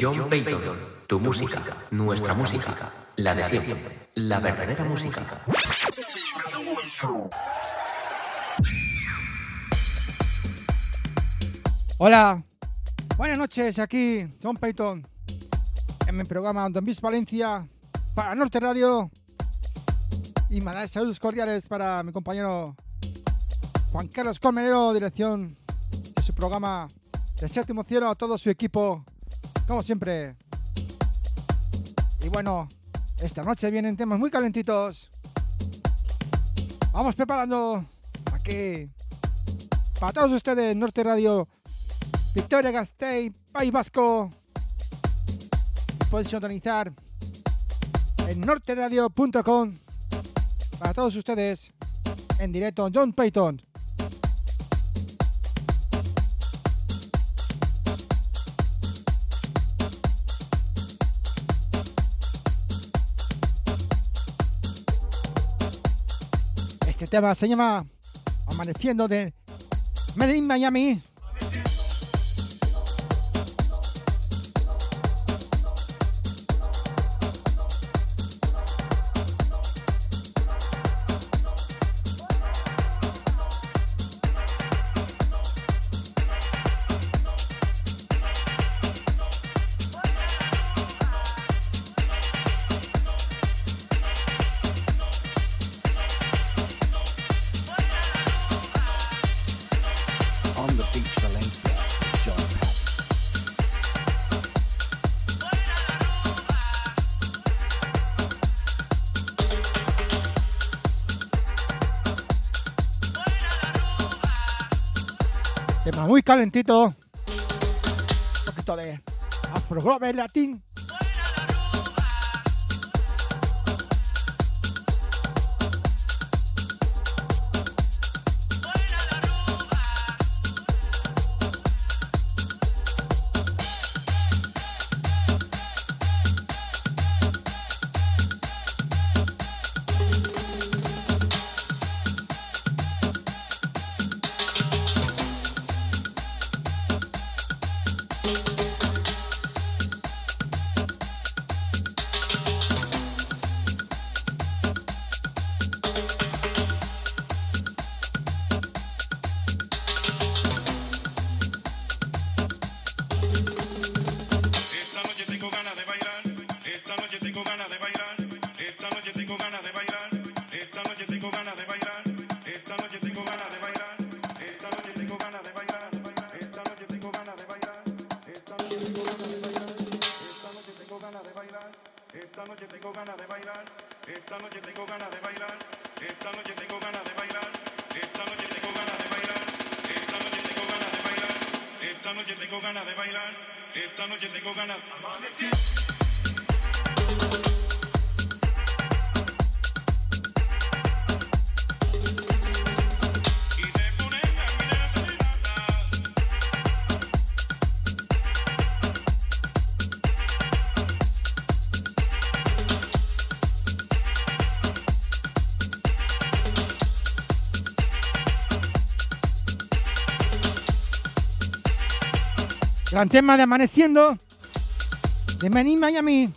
John Payton, tu música, nuestra música, la de siempre, la verdadera música. Hola, buenas noches, aquí John Payton en mi programa Don Bis Valencia para Norte Radio. Y mandar saludos cordiales para mi compañero Juan Carlos Colmenero, dirección de su programa de Séptimo Cielo, a todo su equipo, como siempre. Y bueno, esta noche vienen temas muy calentitos. Vamos preparando aquí para todos ustedes, Norte Radio, Victoria Gasteiz, País Vasco. Pueden sintonizar en norteradio.com para todos ustedes en directo John Payton. Tema se llama Amaneciendo de Medellín, Miami. Calentito. Un poquito de Afro Groove Gran tema de Amaneciendo de Medellín, Miami.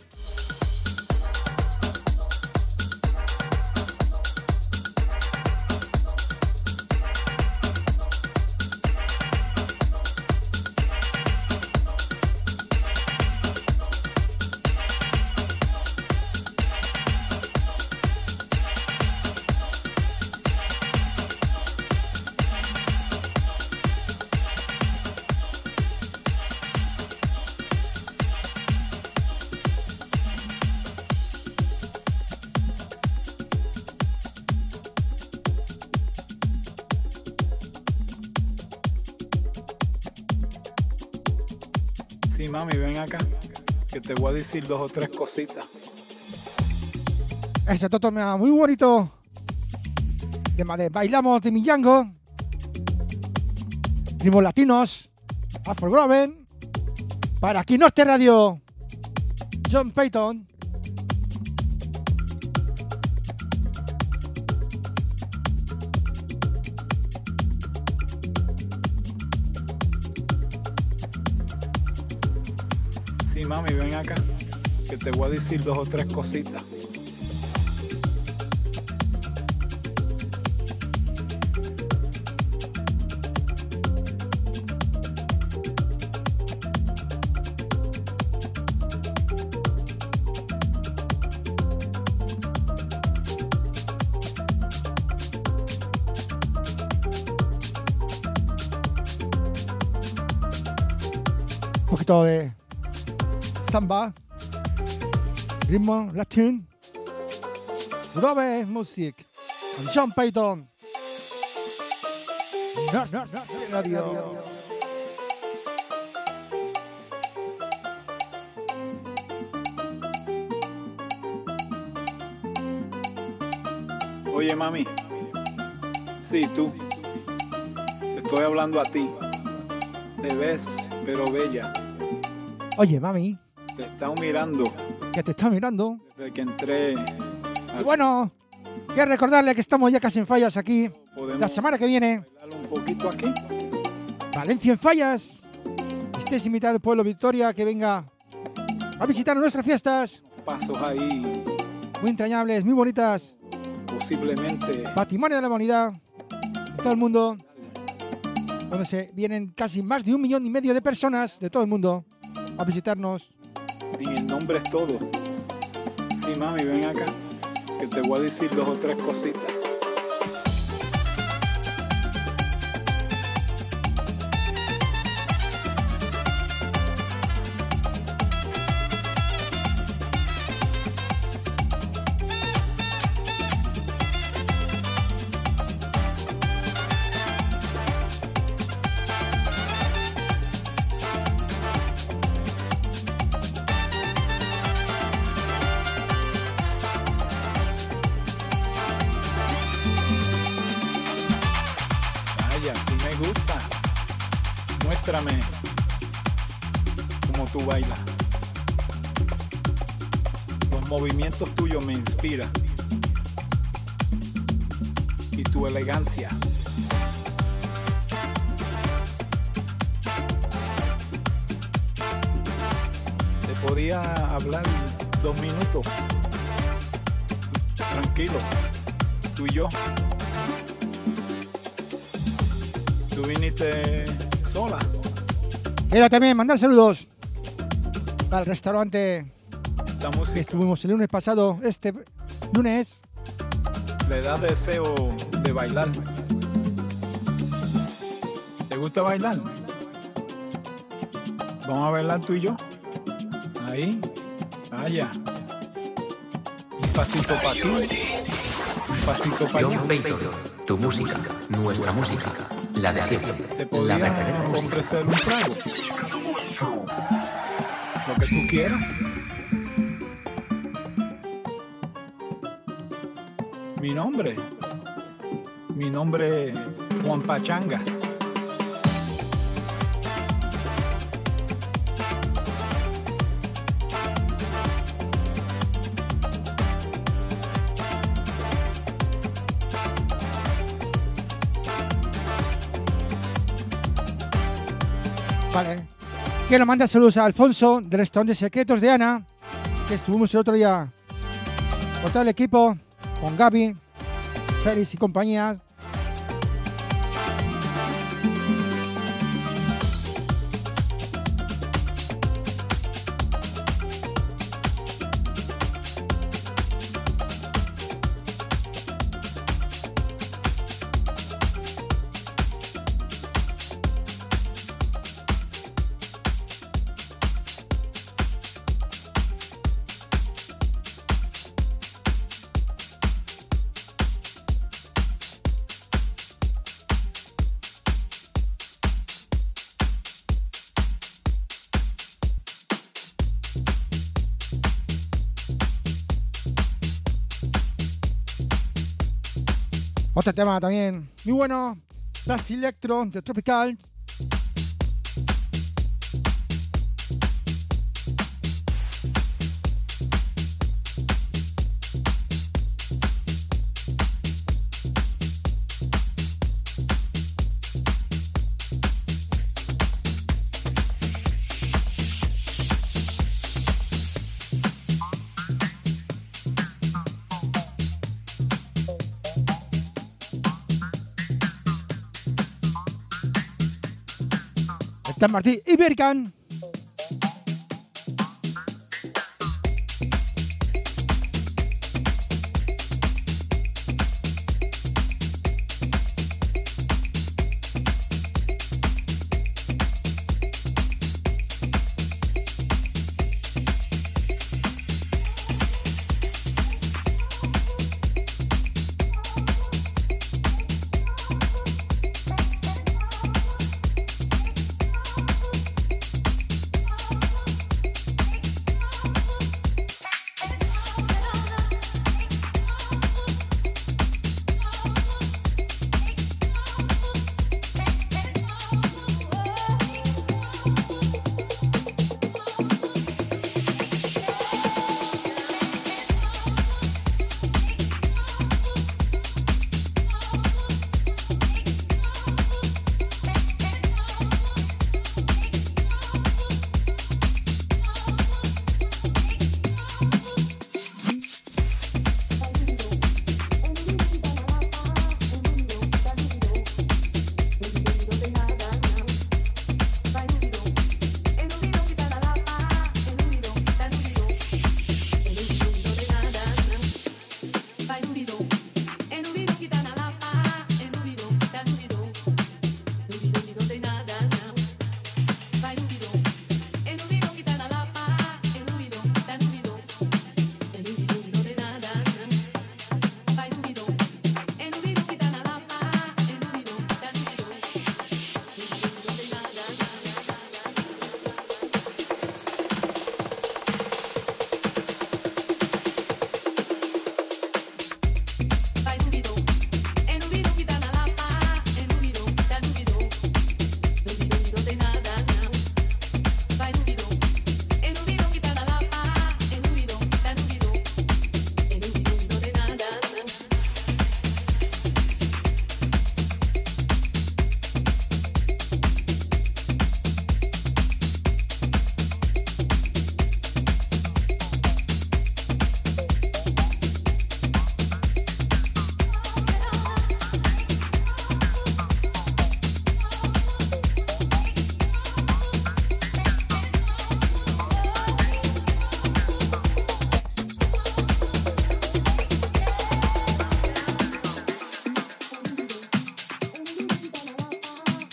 Voy a decir dos o tres cositas. Este toto me da muy bonito. Tema de Bailamos de Millango. Ritmos latinos. Afro Groven. Para aquí Norte Radio. John Payton. Ven acá. Que te voy a decir dos o tres cositas. Ritmo latín, Robe Music, John Payton. Radio. Oye, mami. Sí, tú. Te estoy hablando a ti. Te ves, pero bella. Oye, mami, Te estado mirando que te está mirando. desde que entré. Y bueno, quiero recordarle que estamos ya casi en fallas aquí. La semana que viene, un poquito aquí. Valencia en fallas. Estés invitado al pueblo Victoria que venga a visitar nuestras fiestas. Pasos ahí, Muy entrañables, muy bonitas. posiblemente. Patrimonio de la humanidad. De todo el mundo. Donde se vienen casi más de un millón y medio de personas de todo el mundo a visitarnos. En el nombre es todo. Sí, mami, ven acá. Que te voy a decir dos o tres cositas. Podía hablar dos minutos. Tranquilo. Tú y yo. Tú viniste sola. Quiero también mandar saludos al restaurante que estuvimos el lunes pasado. Este lunes. le da deseo de bailar. ¿Te gusta bailar? Vamos a bailar tú y yo. Ahí. Vaya. Un pasito para ti. Un pasito para allá. John Payton, tu música, nuestra música, la de siempre, Te la verdadera música. ofrecer un trago. Lo que tú quieras. Mi nombre. Mi nombre es Juan Pachanga. Quiero mandar saludos a Alfonso del restaurante Secretos de Ana, que estuvimos el otro día con todo el equipo, con Gaby, Félix y compañía. Otro tema también muy bueno, Das Electro de Tropical. Sant Martí y Birkan.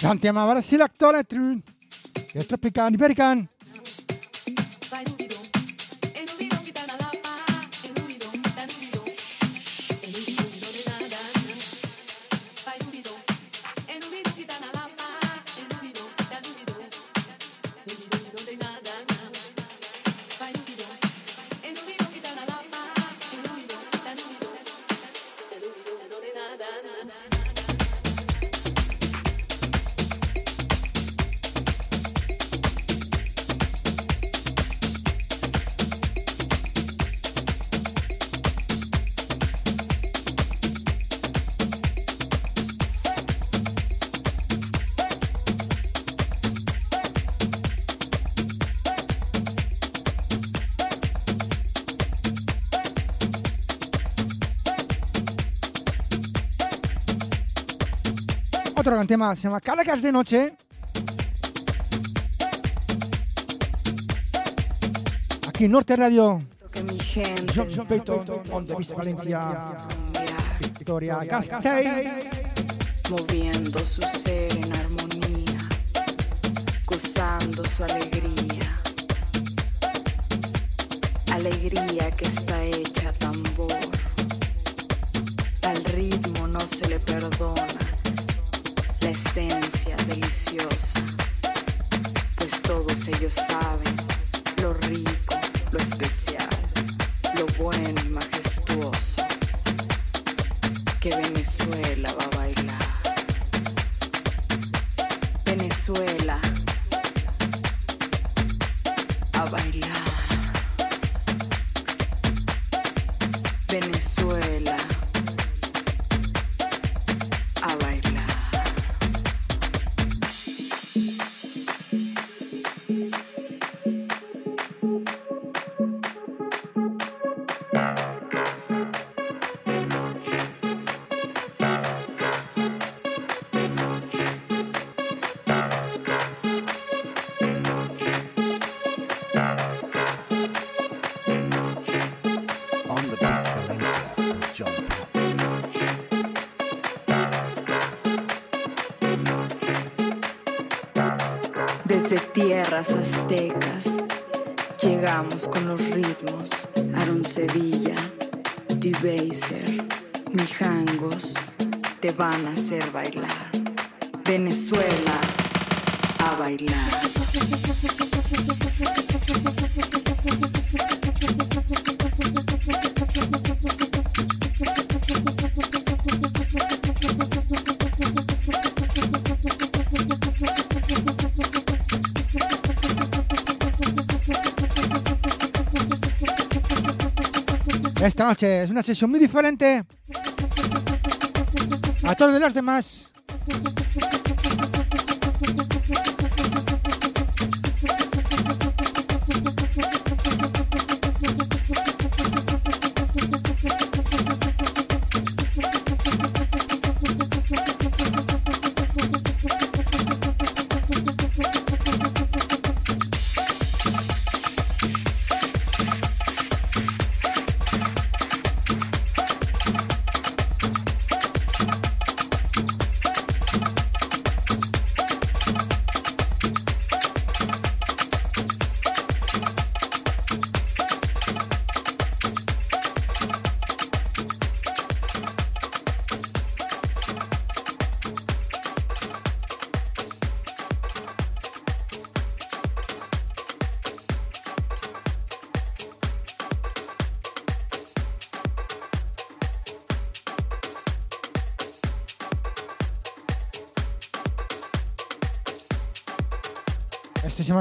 Santiago, ahora sí la actora de Tribune. Es tropical, American. Tema se llama Calacas de Noche. Aquí en Norte Radio, John John Peyton, Bis Valencia, Victoria Gasteiz. moviendo su ser en armonía, gozando su alegría. Alegría que está hecha tambor. Al ritmo no se le perdona esencia deliciosa, pues todos ellos saben tierras aztecas llegamos con los ritmos. Aaron Sevilla, D-Baser, Mijangos te van a hacer bailar. Venezuela a bailar. Es una sesión muy diferente a todos los demás.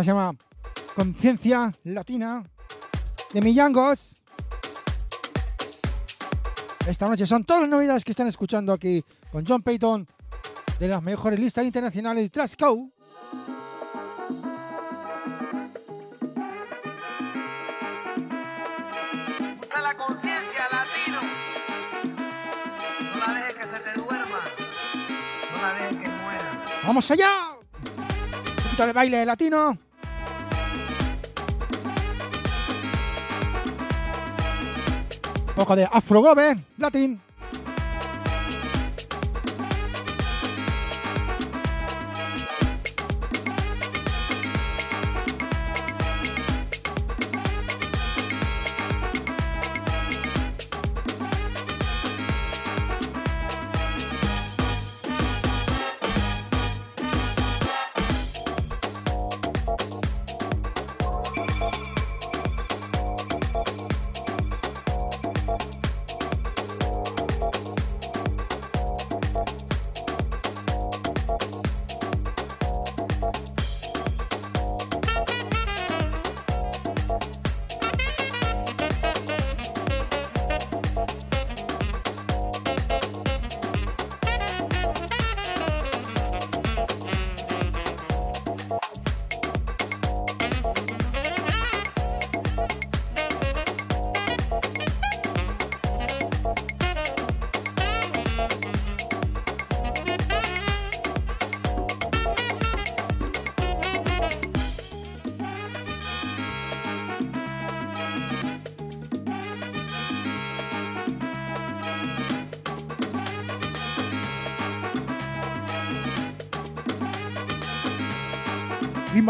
Se llama Conciencia Latina de Millangos. Esta noche son todas las novedades que están escuchando aquí con John Payton de las mejores listas internacionales de Trash Cow. Usa la conciencia, latino. No la dejes que se te duerma. No la dejes que muera. ¡Vamos allá! Un poquito de baile latino. De Afro latín.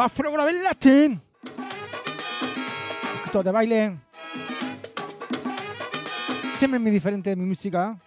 Afro Gobe latín. Un poquito de baile. Siempre muy diferente de mi música.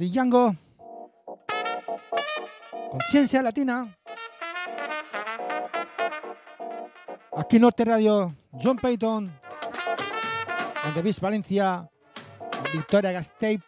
De Django. Conciencia Latina. Aquí Norte Radio, John Payton. Vis Valencia, Victoria Gasteiz.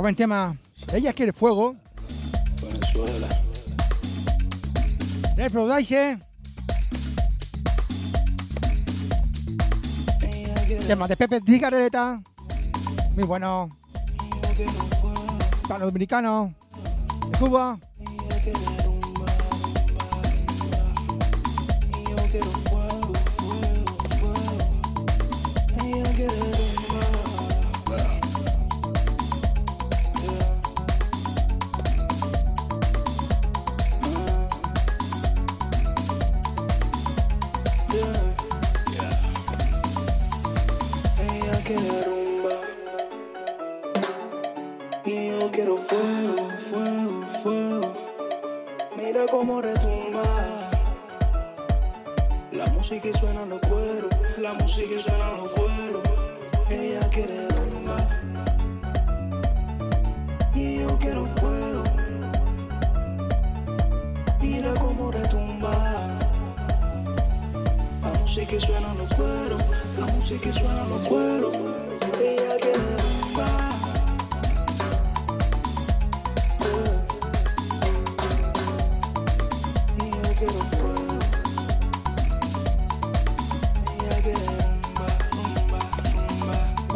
Buen tema. Ella quiere fuego. Venezuela. Reproduce. Tema de Pepe Cigarreta. Muy bueno. Hispano dominicano. De Cuba. Quiero fuego, fuego, fuego. Mira cómo retumba. La música y suena los cueros, la música y suena los cueros. Ella quiere rumba y yo quiero fuego. Mira cómo retumba. La música y suena los cueros, la música y suena los cueros.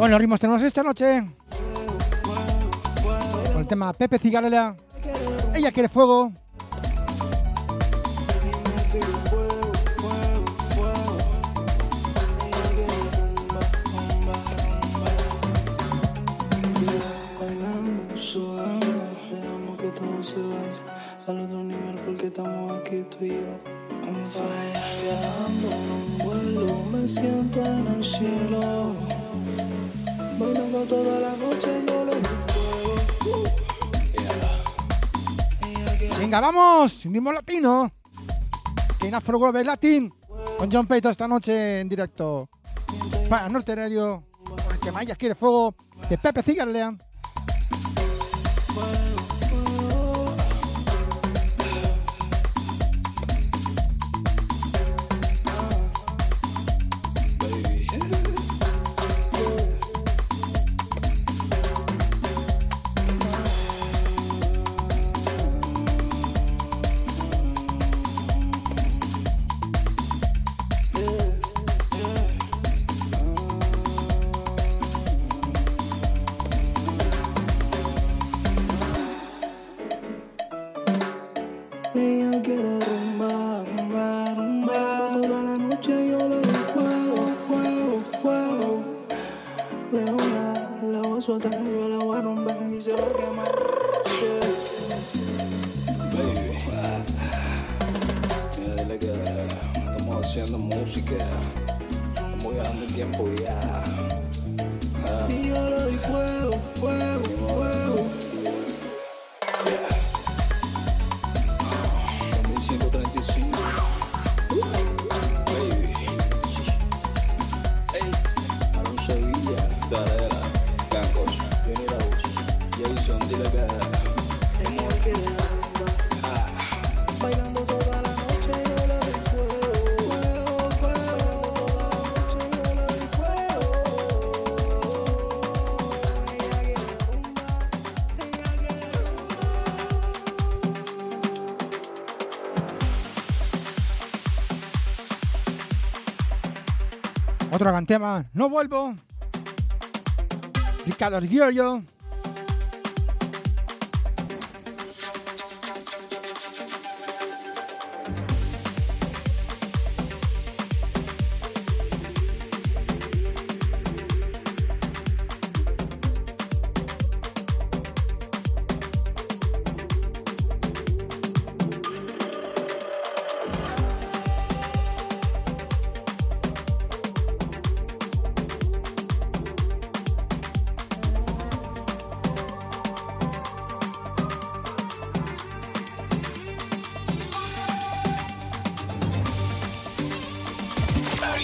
Rumba. Bueno, ritmos tenemos esta noche. Con el tema Pepe Cigarreta. Ella quiere fuego. Venga, vamos. Ritmo latino. Que en Afro Global Latin. Con John Peito esta noche en directo. Para Norte Radio. Tema Ella quiere fuego. De Pepe Cigarreta. No vuelvo. Ricardo Giorgio.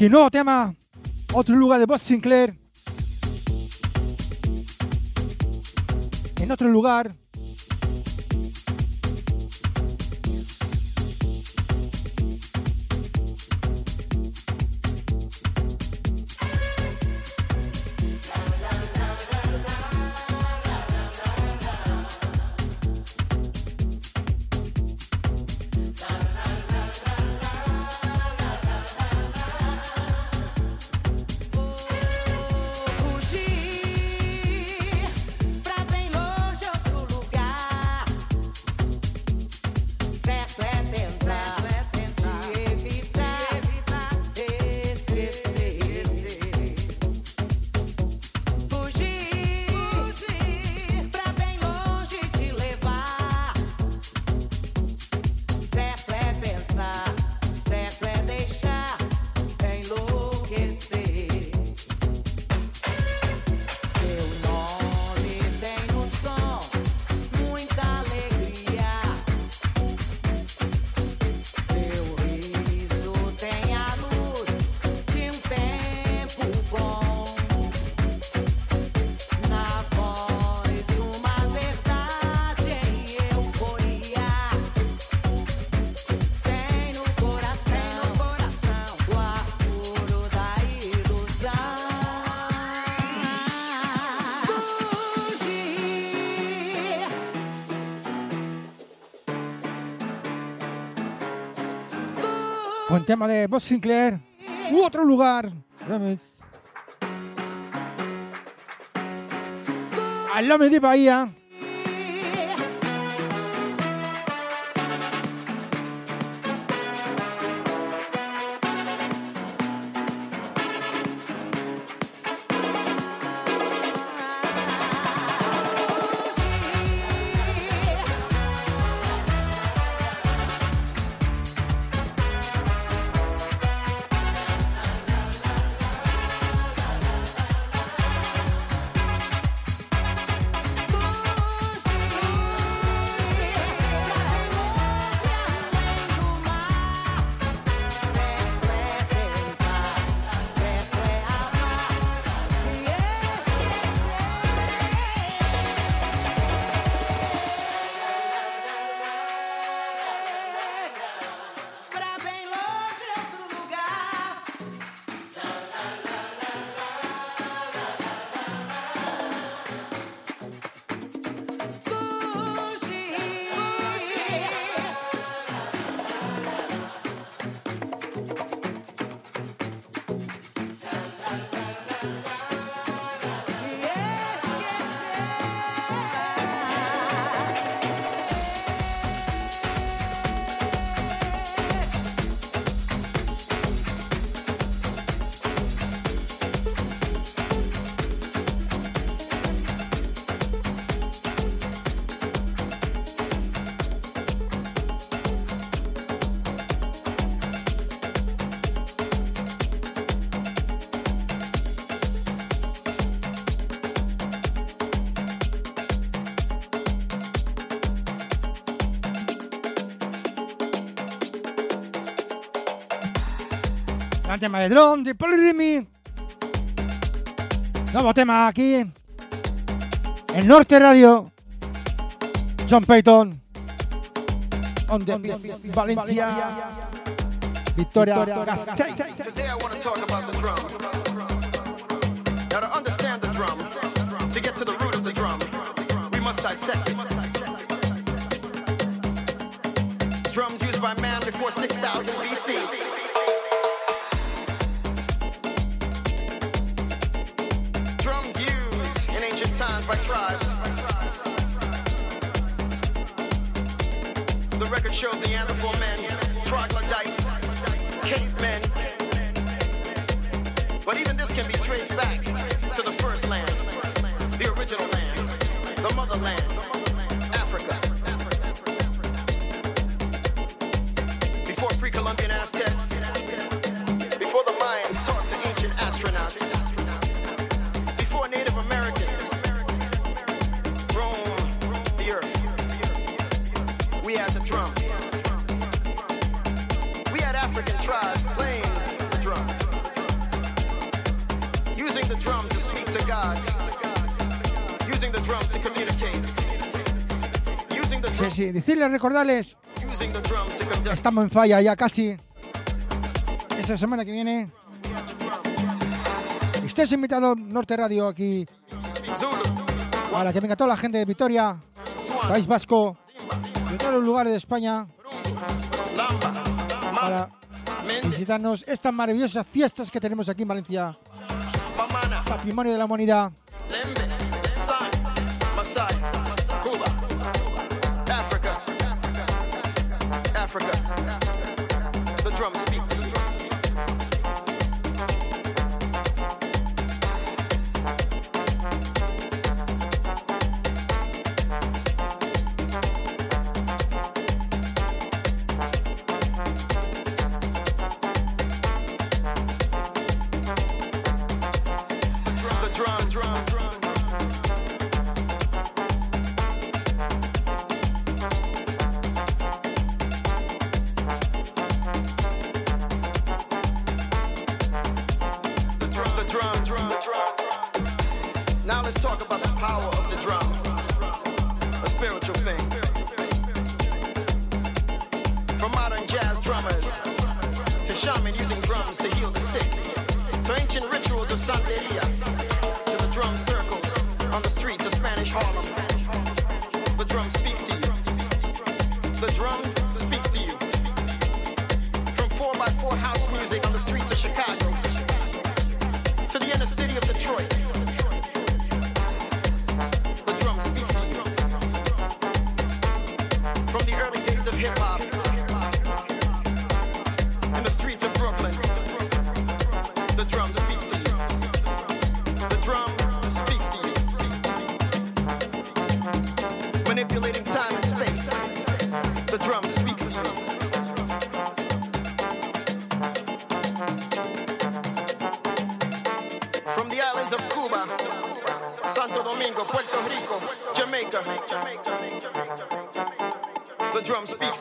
Aquí nuevo tema. Otro lugar de Boss Sinclair. En otro lugar. Tema de Boss Sinclair. U otro lugar. Remix. Al lado de Bahía. Gran tema de drum de Polyrhythm. Nuevo tema aquí. En Norte Radio. John Payton. On the beat, Valencia. Victoria Gasteiz. Today I want to talk about the drum. Now to understand the drum, to get to the root of the drum, we must dissect it. Drums used by man before 6000 BC. Times by tribes. The record shows Neanderthal men, troglodytes, cavemen. But even this can be traced back to the first land, the original land, the motherland, Africa. Before pre-Columbian Aztecs, before Sí, sí, decirles, recordarles. Estamos en falla ya casi. Esa semana que viene. Usted es invitado Norte Radio aquí. Para que venga toda la gente de Vitoria, País Vasco, de todos los lugares de España. Para visitarnos estas maravillosas fiestas que tenemos aquí en Valencia. Patrimonio de la humanidad.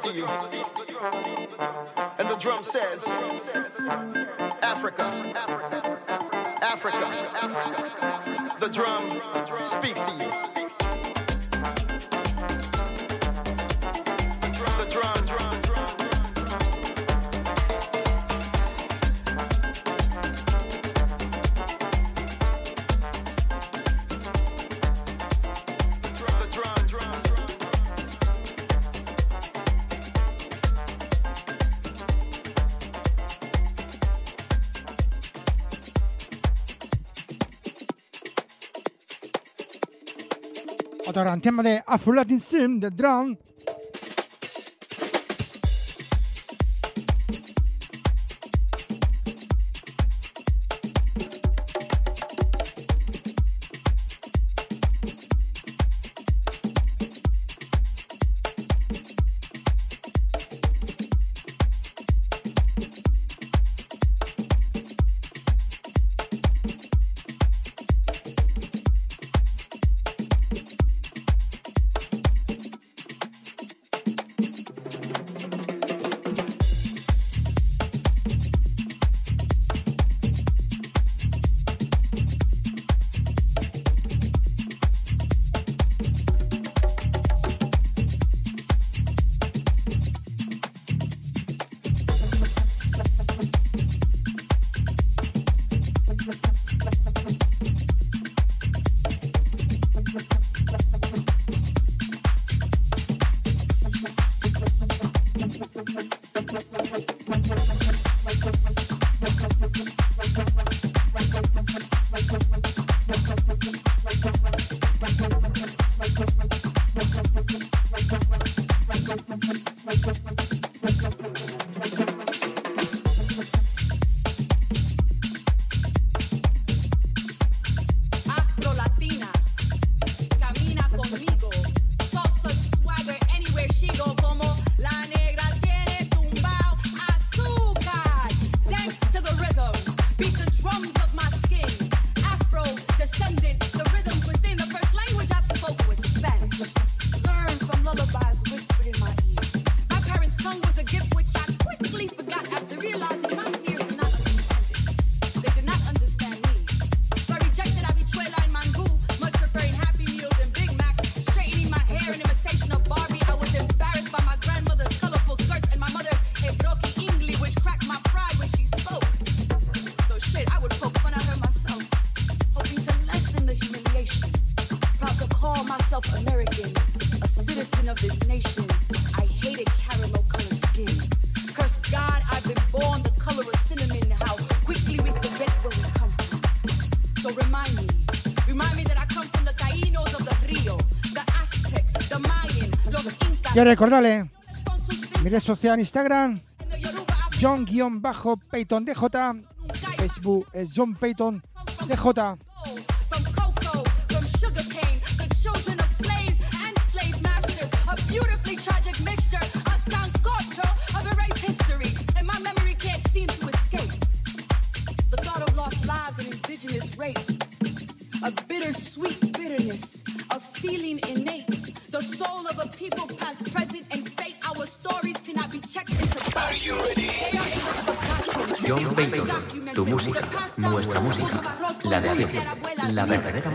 next to you. And the drum says, Africa, Africa, Africa. The drum speaks to you. Ora da er det en tema det Afro Latin Sim, The Drone. Recordarle mi red social Instagram, John-Payton DJ, Facebook es John Payton DJ.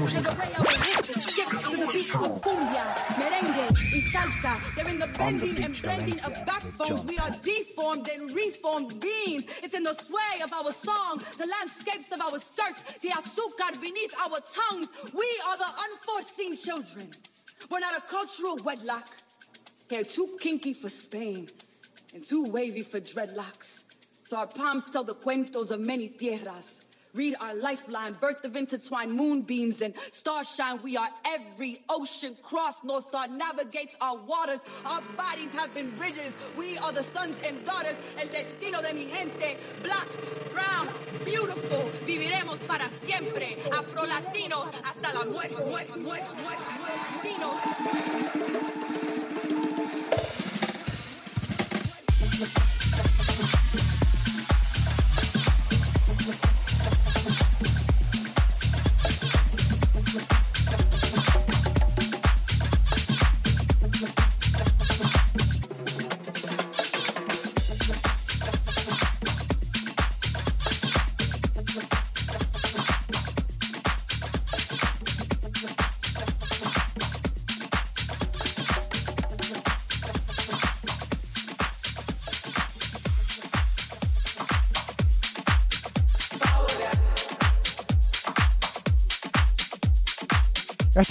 Música. They're in the bending and blending of backbones. We are deformed and reformed beings. It's in the sway of our song, the landscapes of our skirts, the azúcar beneath our tongues. We are the unforeseen children. We're not a cultural wedlock. Hair too kinky for Spain and too wavy for dreadlocks. So our palms tell the cuentos of many tierras. Read our lifeline, birth of intertwined moonbeams and starshine. We are every ocean cross. North Star navigates our waters. Our bodies have been bridges. We are the sons and daughters. El destino de mi gente. Black, brown, beautiful. Viviremos para siempre. Afro-latinos hasta la muerte. muerte, muerte, muerte, muerte.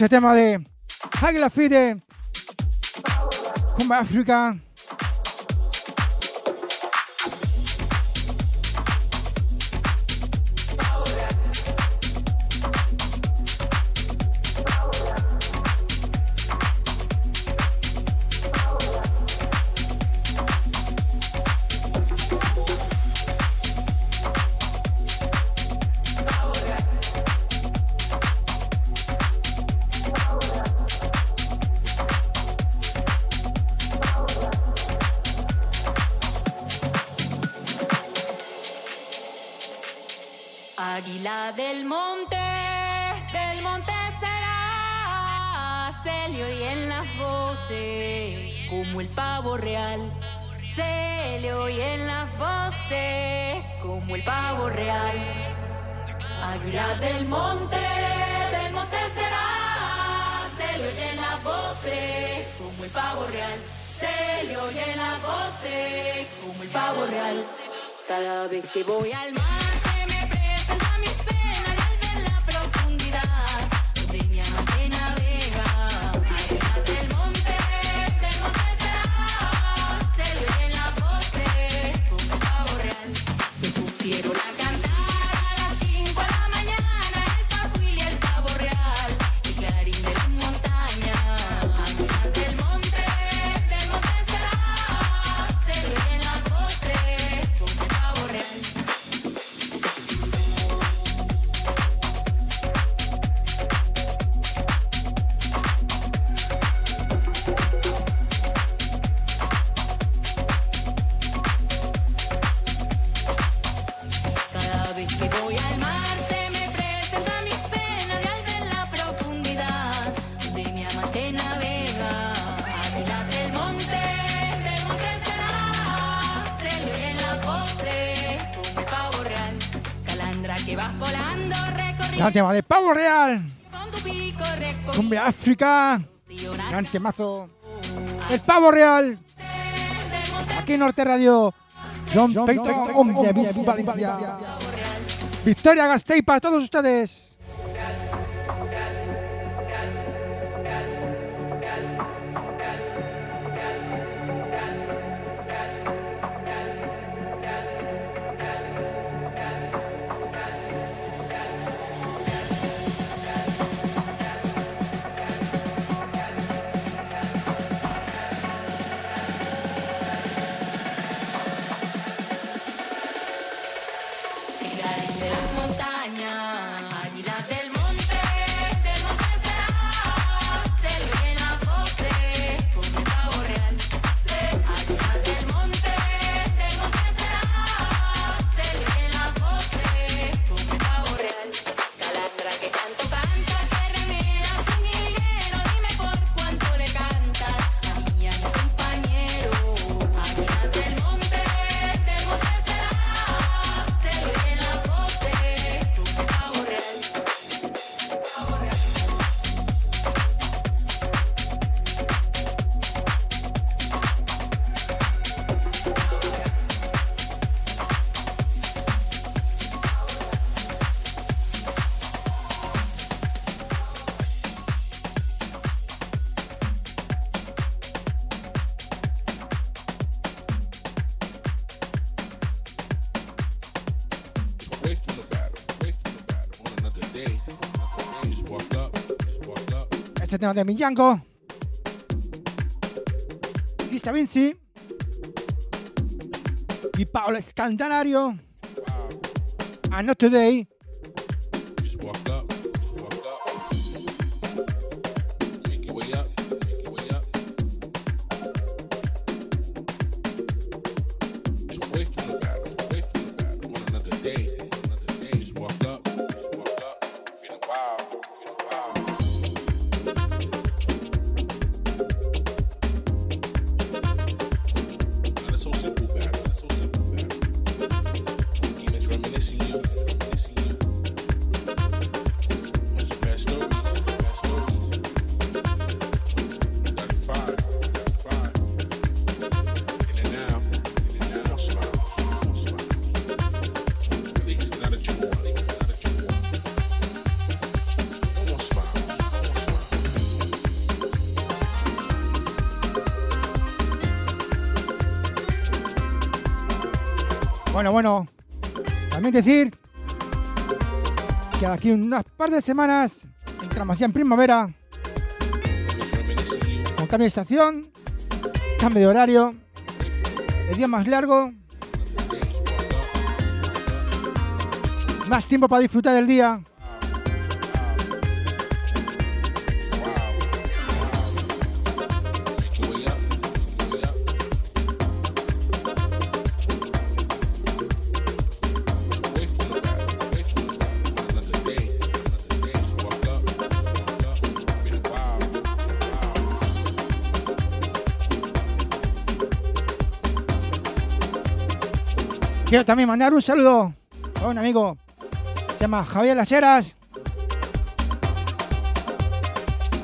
Este tema de Águila Fide, Cumbia África. Del monte, del monte será, se le oyen las voces como el pavo real. Se le oyen las voces como el pavo real. Cada vez que voy al mar tema de Pavo Real, Cumbia África. Gran temazo. El Pavo Real. Aquí en Norte Radio. John Valencia. Victoria Gasteiz para todos ustedes. de Millango. Crista Vinci. Y Paolo Scandanario. And not today. bueno, también decir que aquí unas par de semanas entramos ya en primavera, con cambio de estación, cambio de horario, el día más largo, más tiempo para disfrutar del día. también mandar un saludo a un amigo. Se llama Javier Las Heras.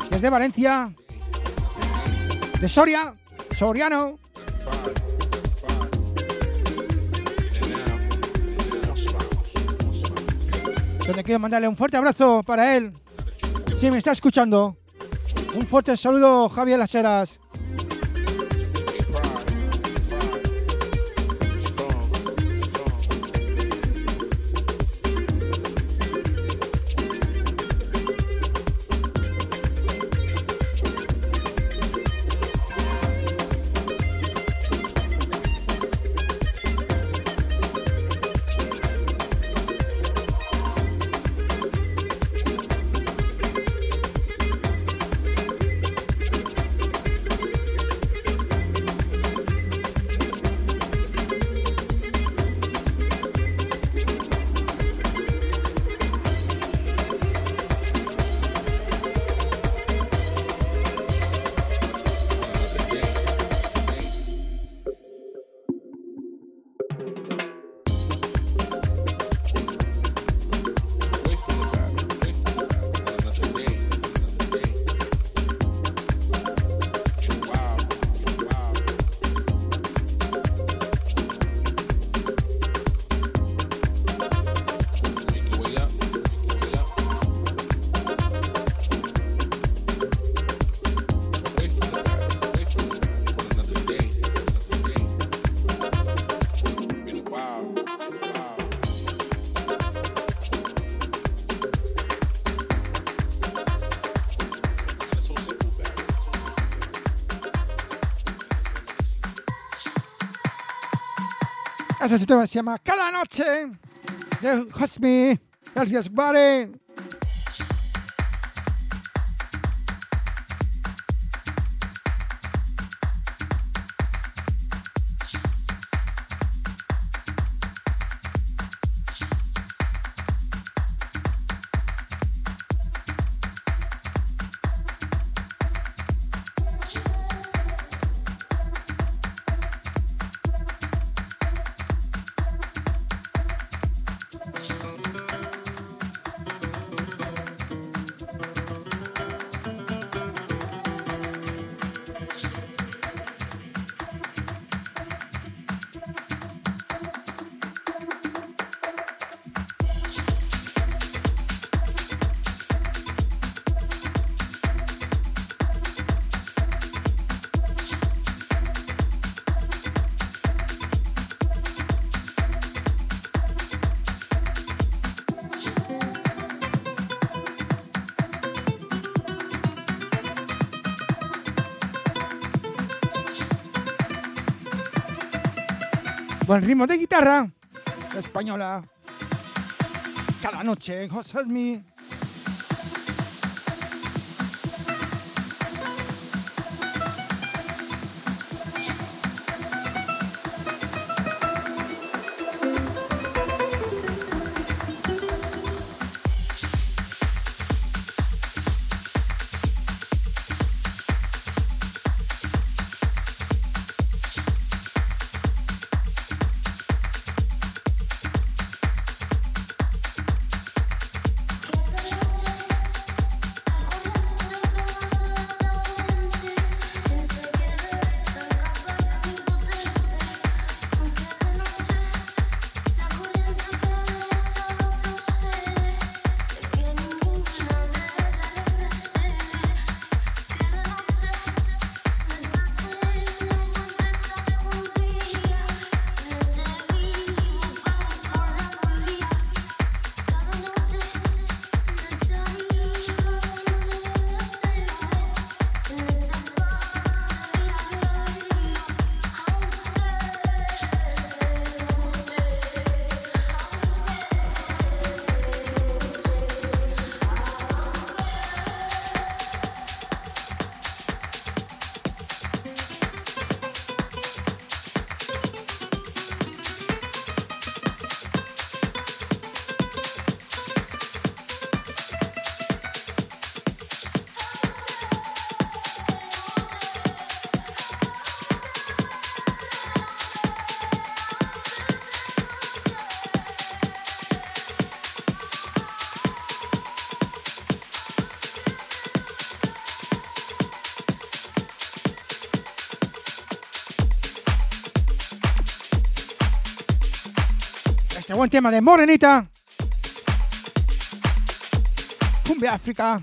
Desde Valencia. De Soria. Soriano. Donde quiero mandarle un fuerte abrazo para él. Si me está escuchando. Un fuerte saludo, Javier Las Heras. Gracias, este tema se llama Cada Noche de Hosmi. Gracias, Bare. Buen ritmo de guitarra española. Cada noche, José mi. Buen tema de Morenita. Cumbia África.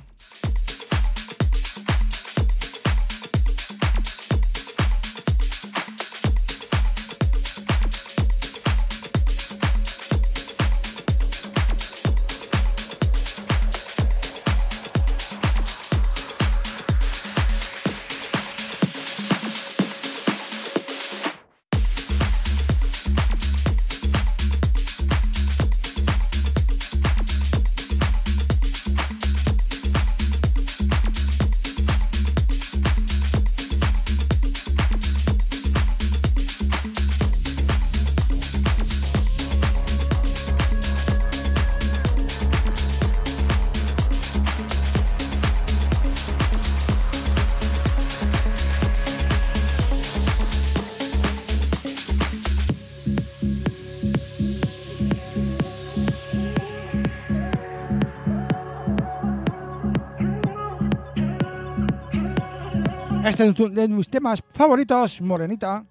Este es tu- de mis temas favoritos, Morenita.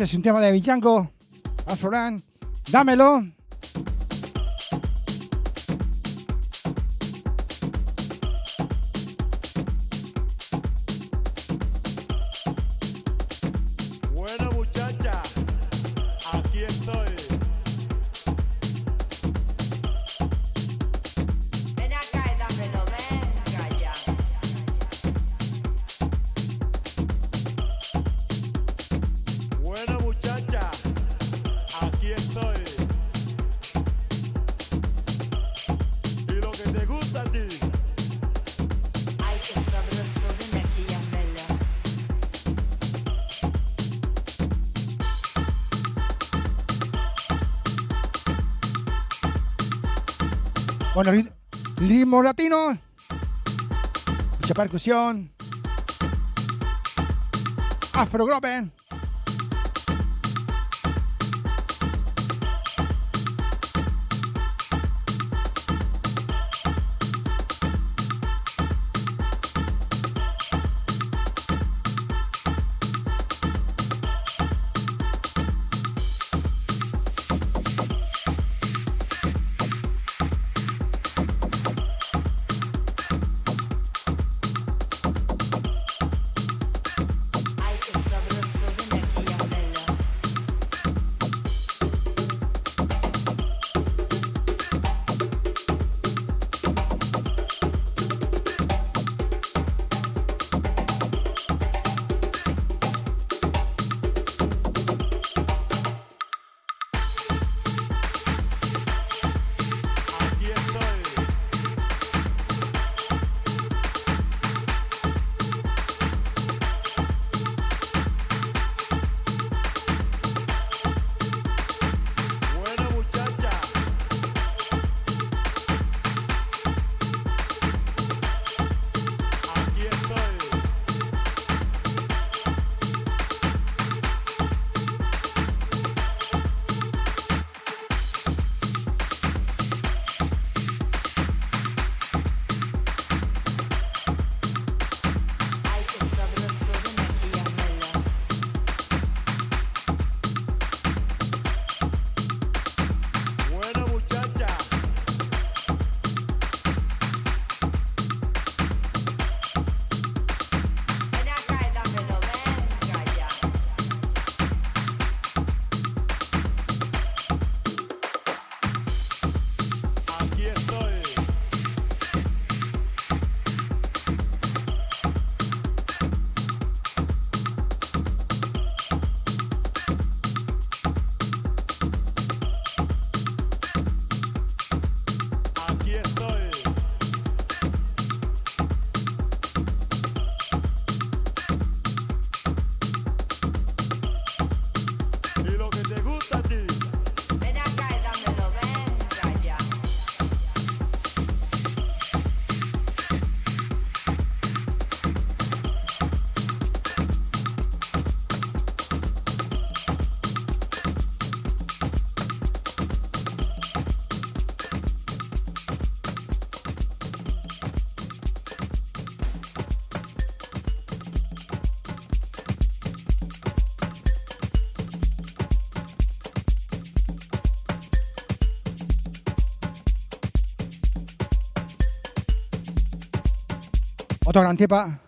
Es un tema de Villango, Azoran, dámelo. con el latino, mucha percusión, afrograben. Otro gran tipa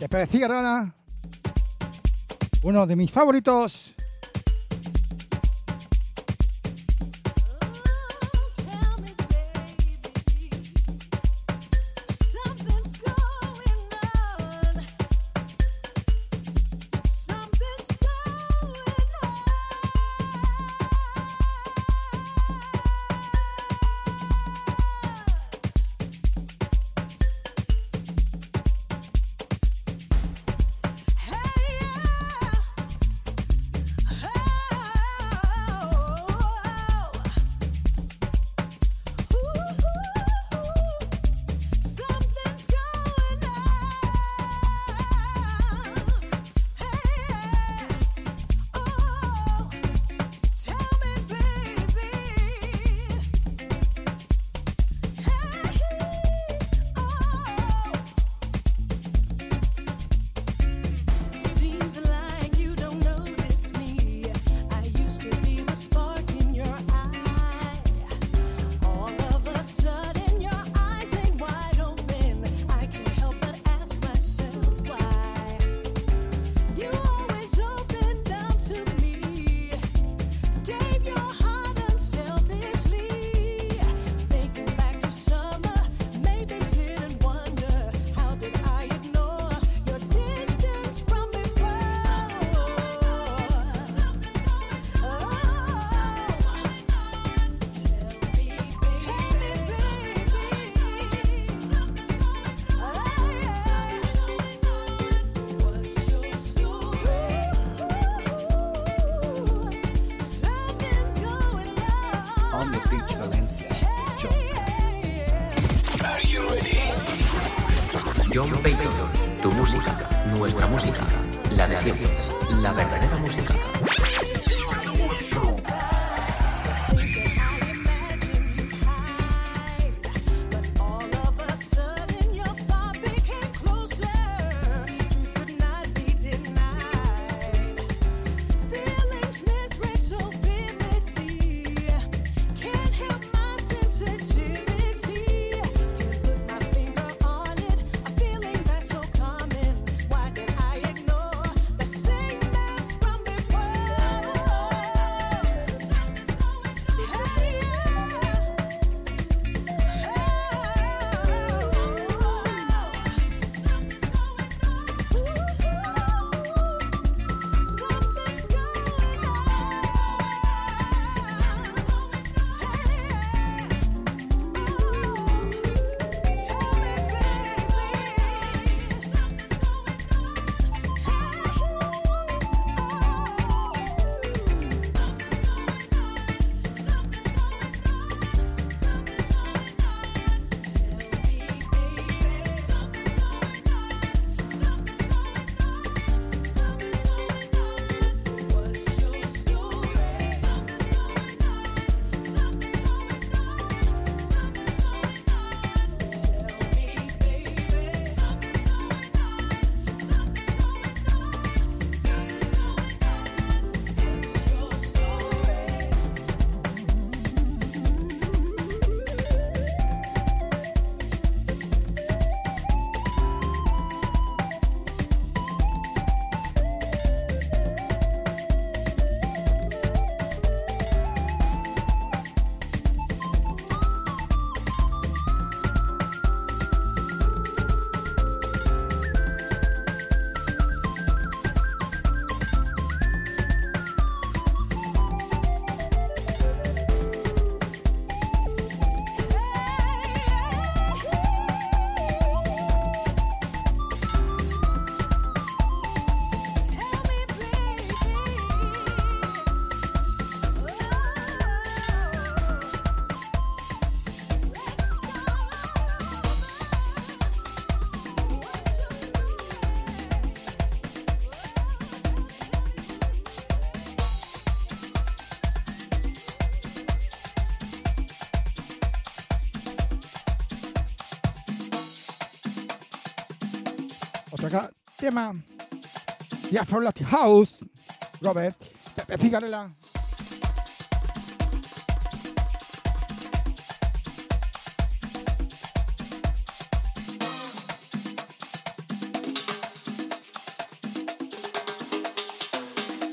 de Pérez Uno de mis favoritos. Tema. Ya for Latin House. Robert. Pepe Cigarela.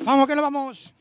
Vamos, que nos vamos.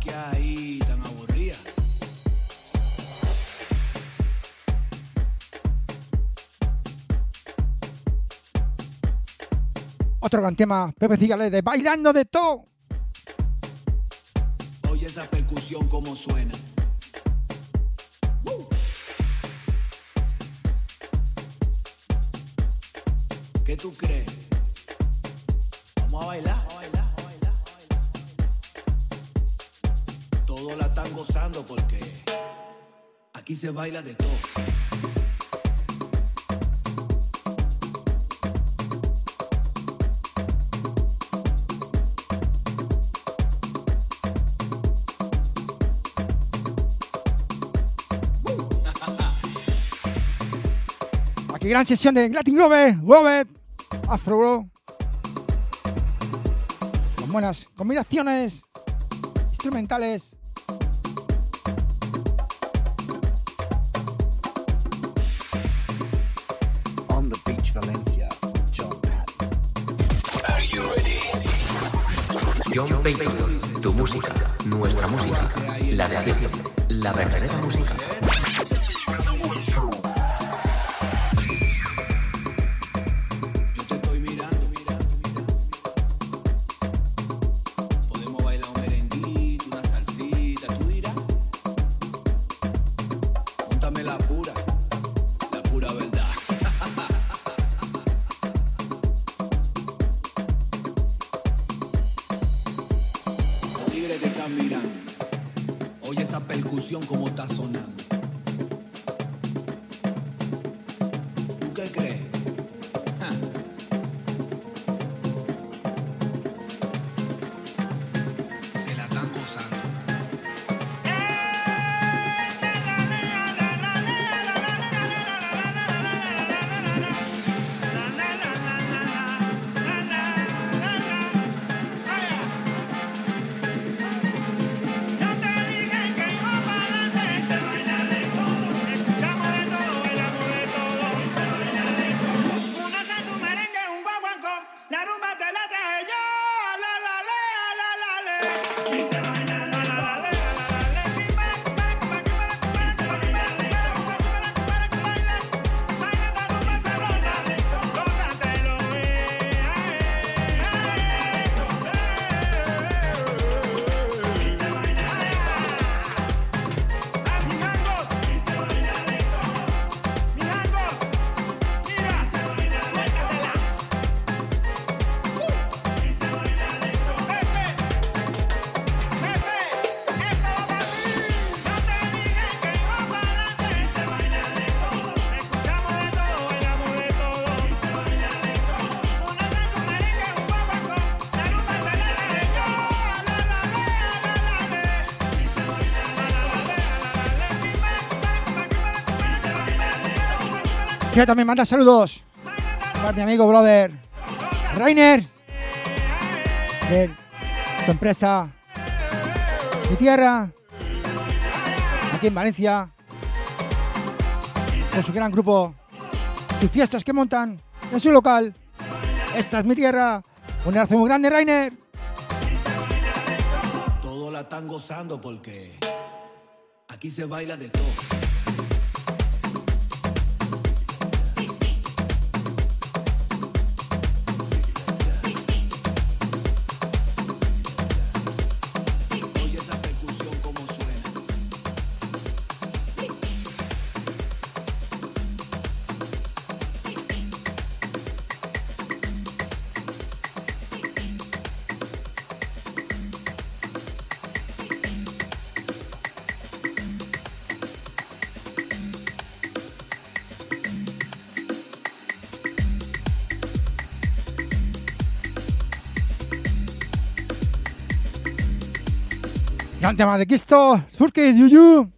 Que ahí tan aburrida. Otro gran tema, Pepe Cigales de Bailando de todo. Oye esa percusión como suena. ¿Qué tú crees? Aquí se baila de todo. Aquí gran sesión de Latin Grove, Grove, Afro Bro. Con buenas combinaciones instrumentales. Tu música, nuestra música, la de siempre, la verdadera música. Que también manda saludos. Para mi amigo brother. Rainer. De su empresa. Mi Tierra. Aquí en Valencia. Con su gran grupo. Sus fiestas que montan en su local. Esta es mi tierra. Un abrazo muy grande Rainer. Todos la están gozando porque aquí se baila de todo. Tema de Kisto Surke Yuyu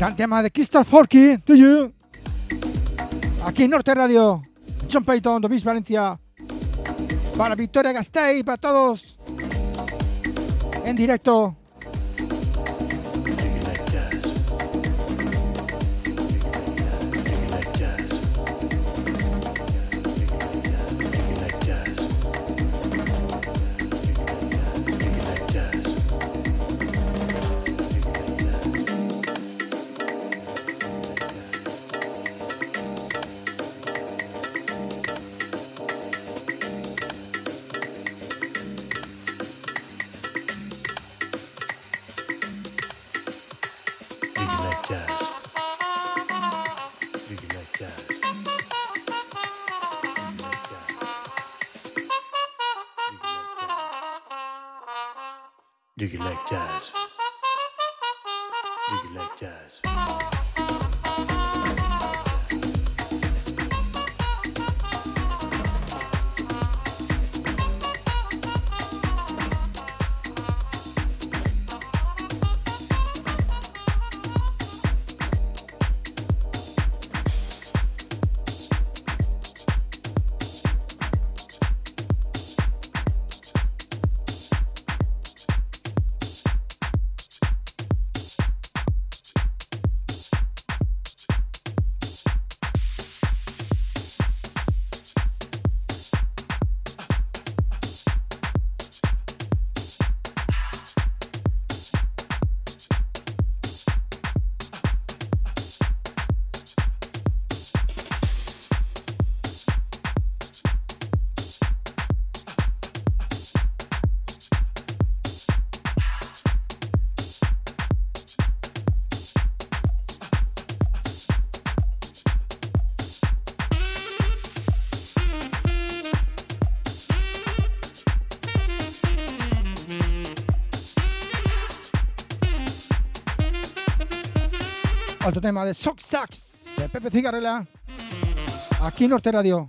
Gran tema de Christoph Forky, To You. Aquí en Norte Radio. John Payton, Domis Valencia. Para Victoria Gasteiz, para todos. En directo. Tema de Sock Sax de Pepe Cigarrela. Aquí en Norte Radio.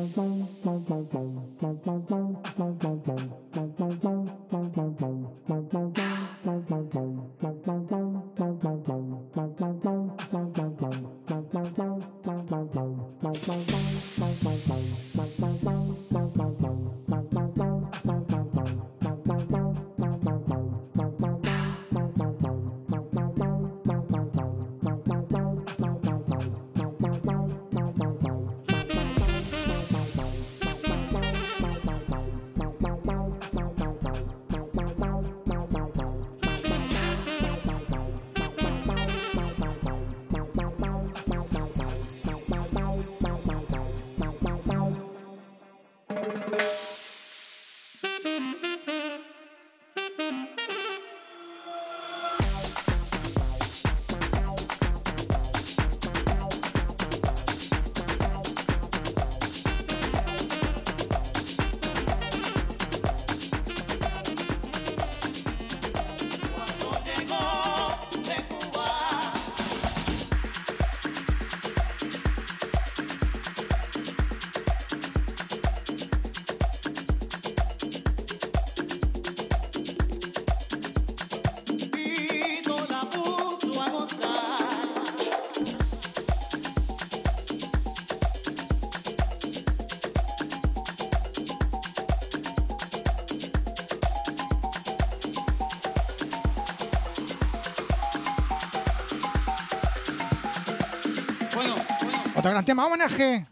Mom, mom, mom, mom, mom. Gran tema, homenaje.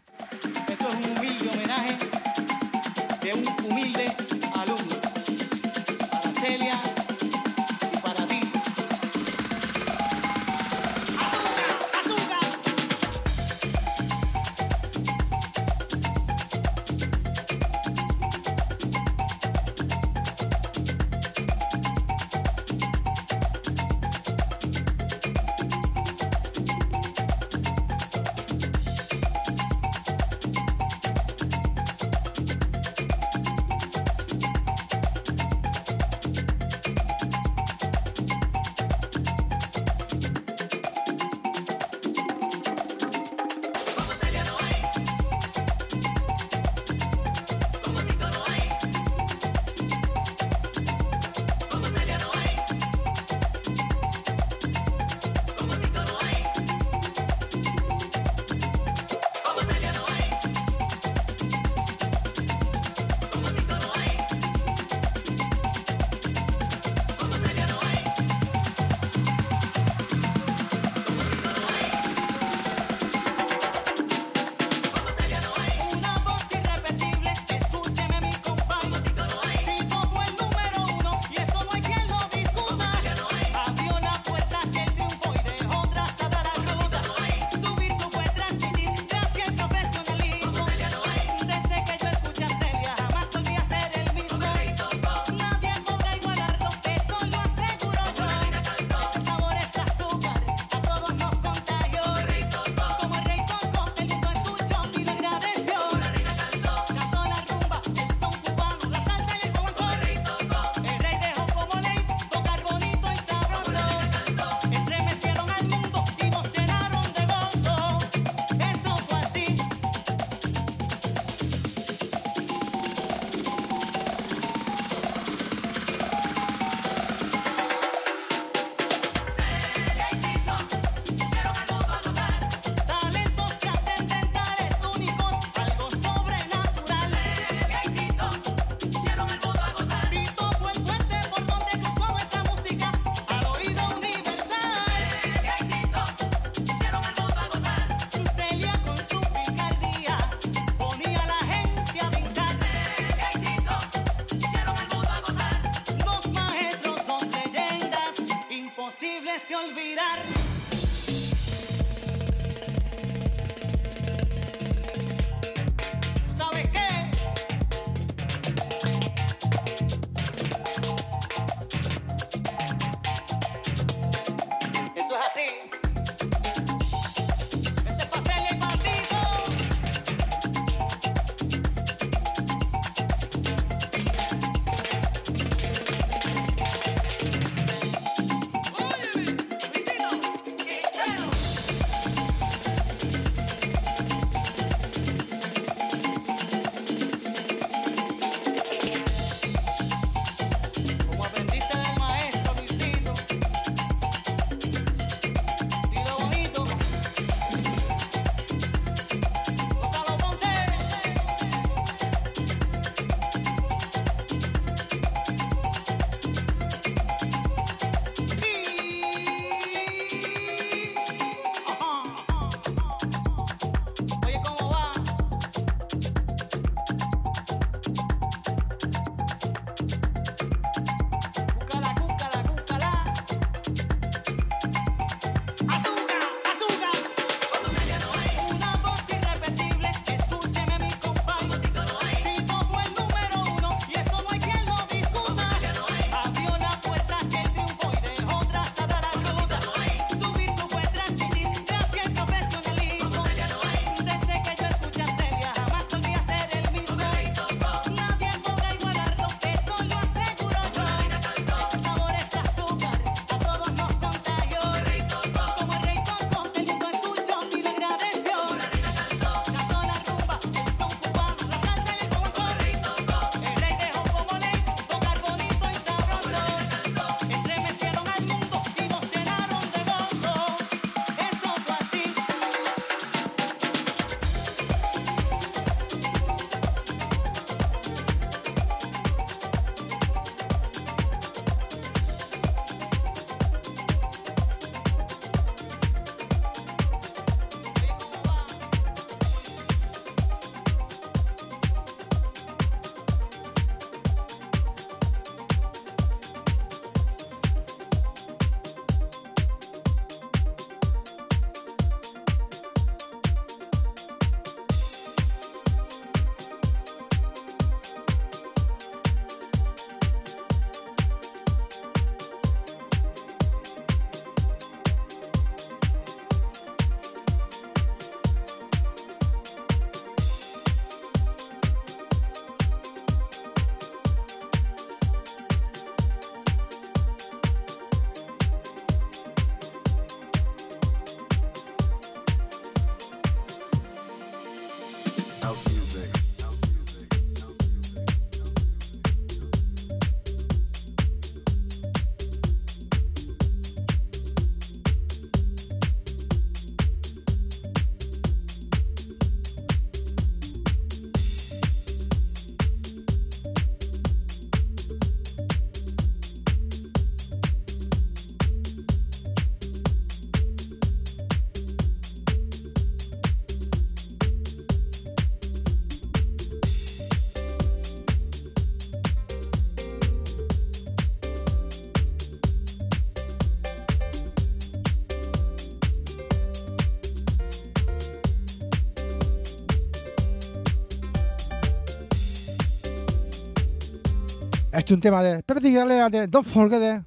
Este es un tema de Pepe Tigalea de Don't Forget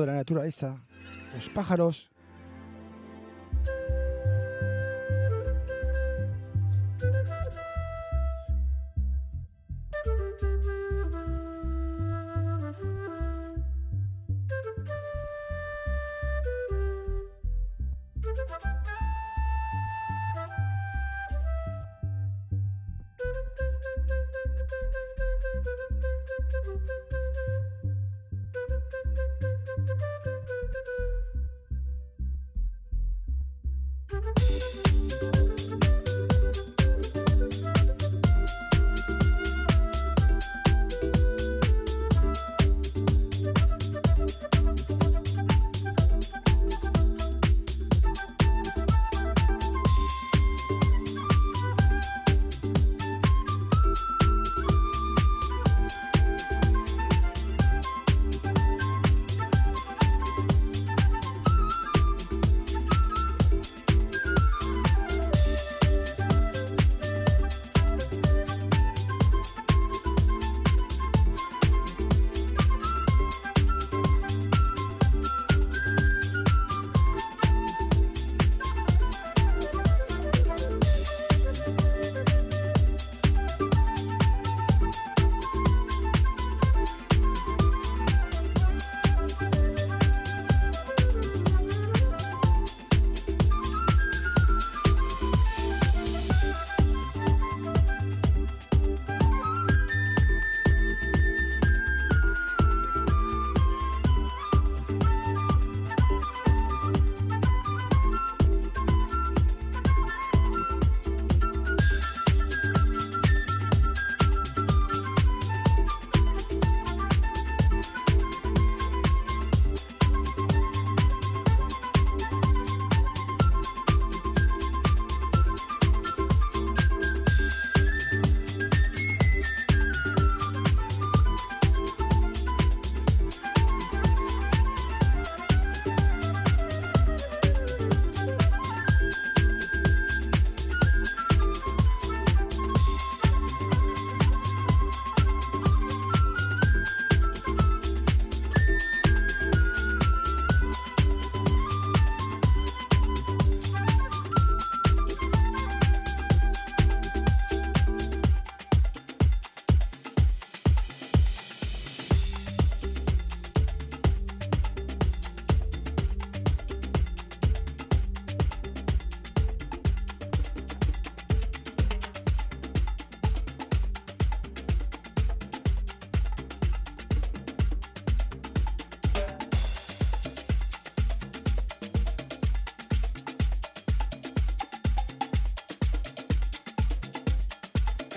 De la naturaleza, los pájaros.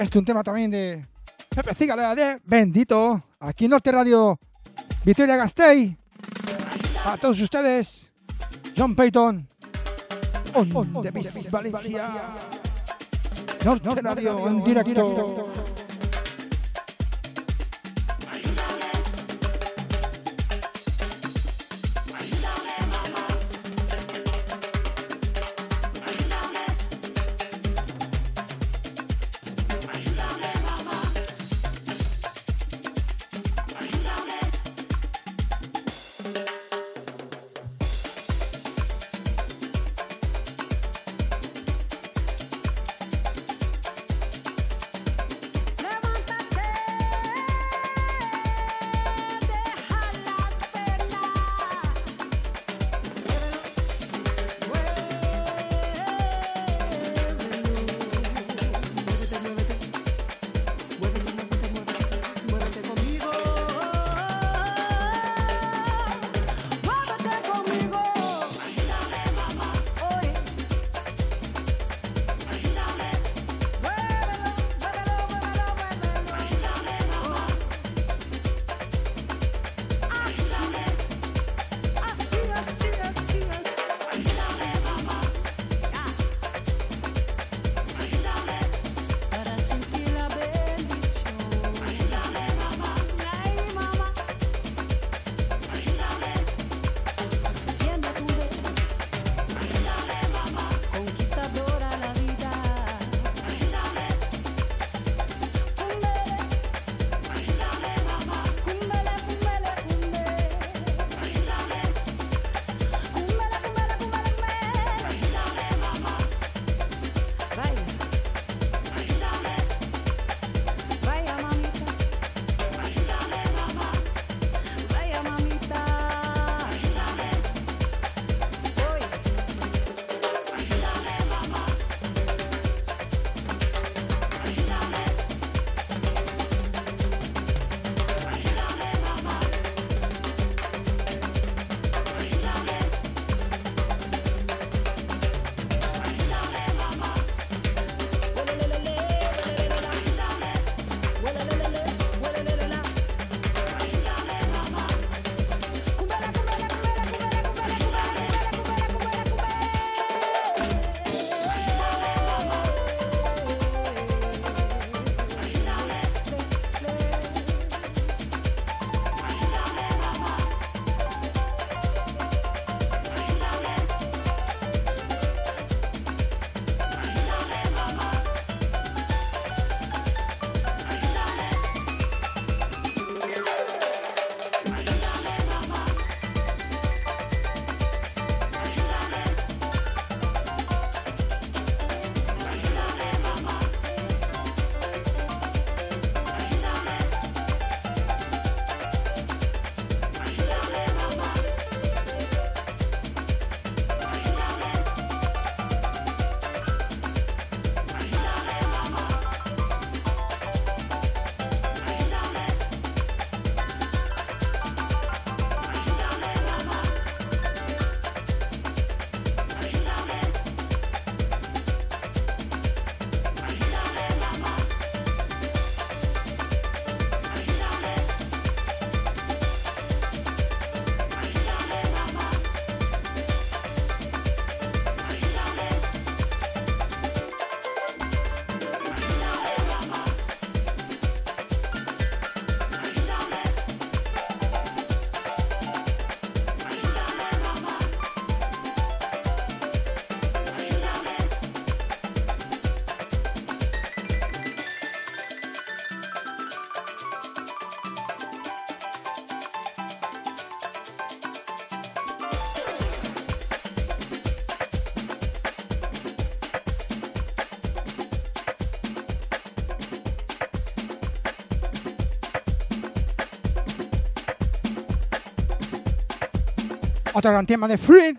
Este es un tema también de Pepe de Bendito. Aquí en Norte Radio, Victoria Gastei. A todos ustedes, John Payton. On, the Beat, Valencia. Norte Radio en directo. Otro gran tema de Freed.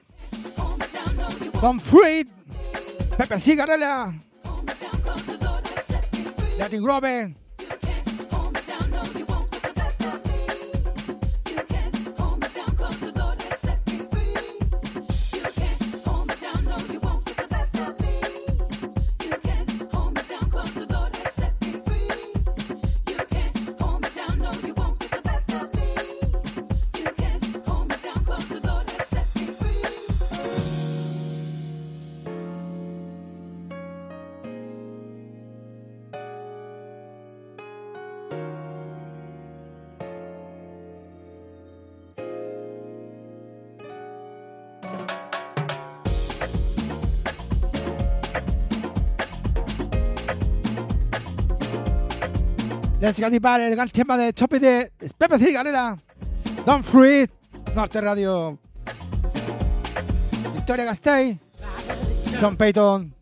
Don Freed. Pepe Cigarella. Latin Grover. It Back, el gran tema de Choppy de Pepe Cigarella. Don Fruit, Norte Radio. Victoria Gastei. John Payton.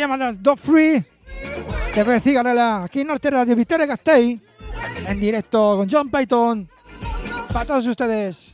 Tema de Do Free. Te voy a aquí en Norte Radio Victoria Gastei. En directo con John Payton. Para todos ustedes.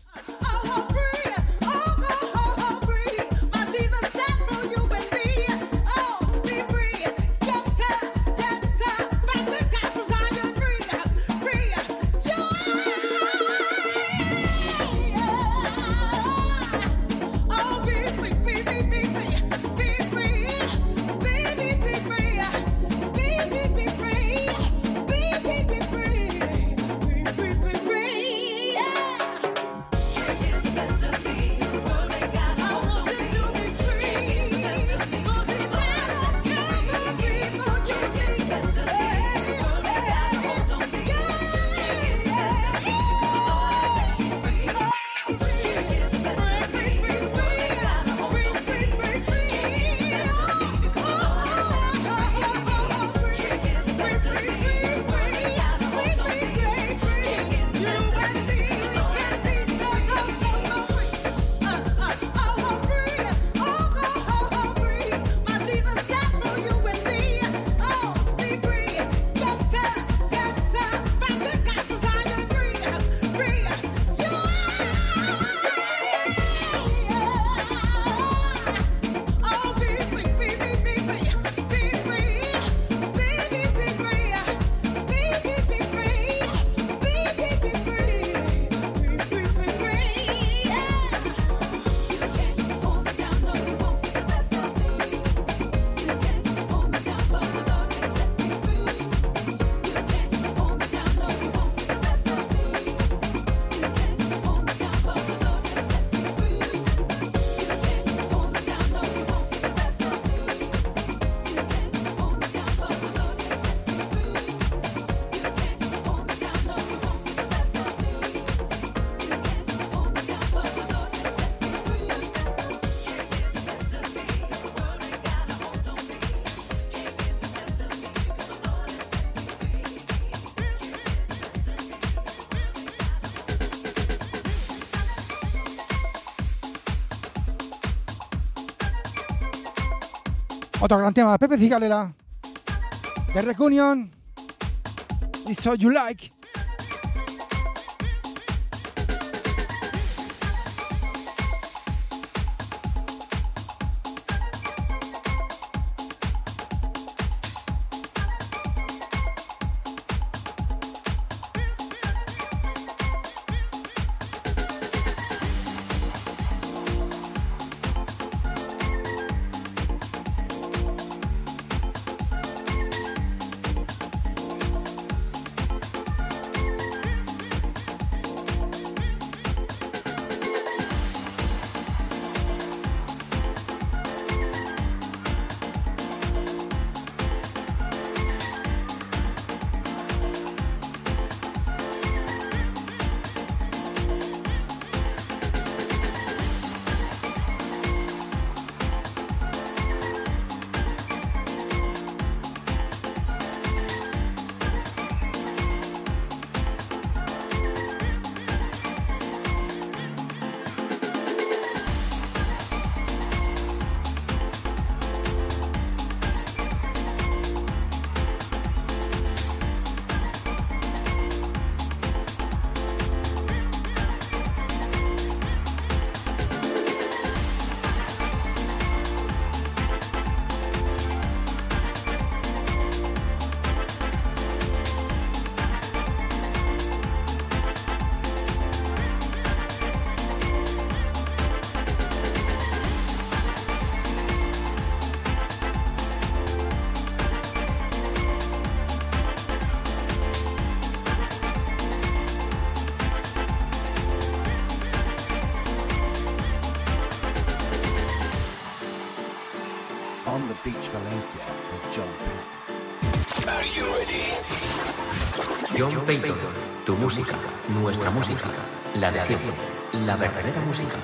Otro gran tema, Pepe Cigarela. De Recunion. It's So You Like. Payton, tu música, nuestra música, la de siempre, la verdadera música.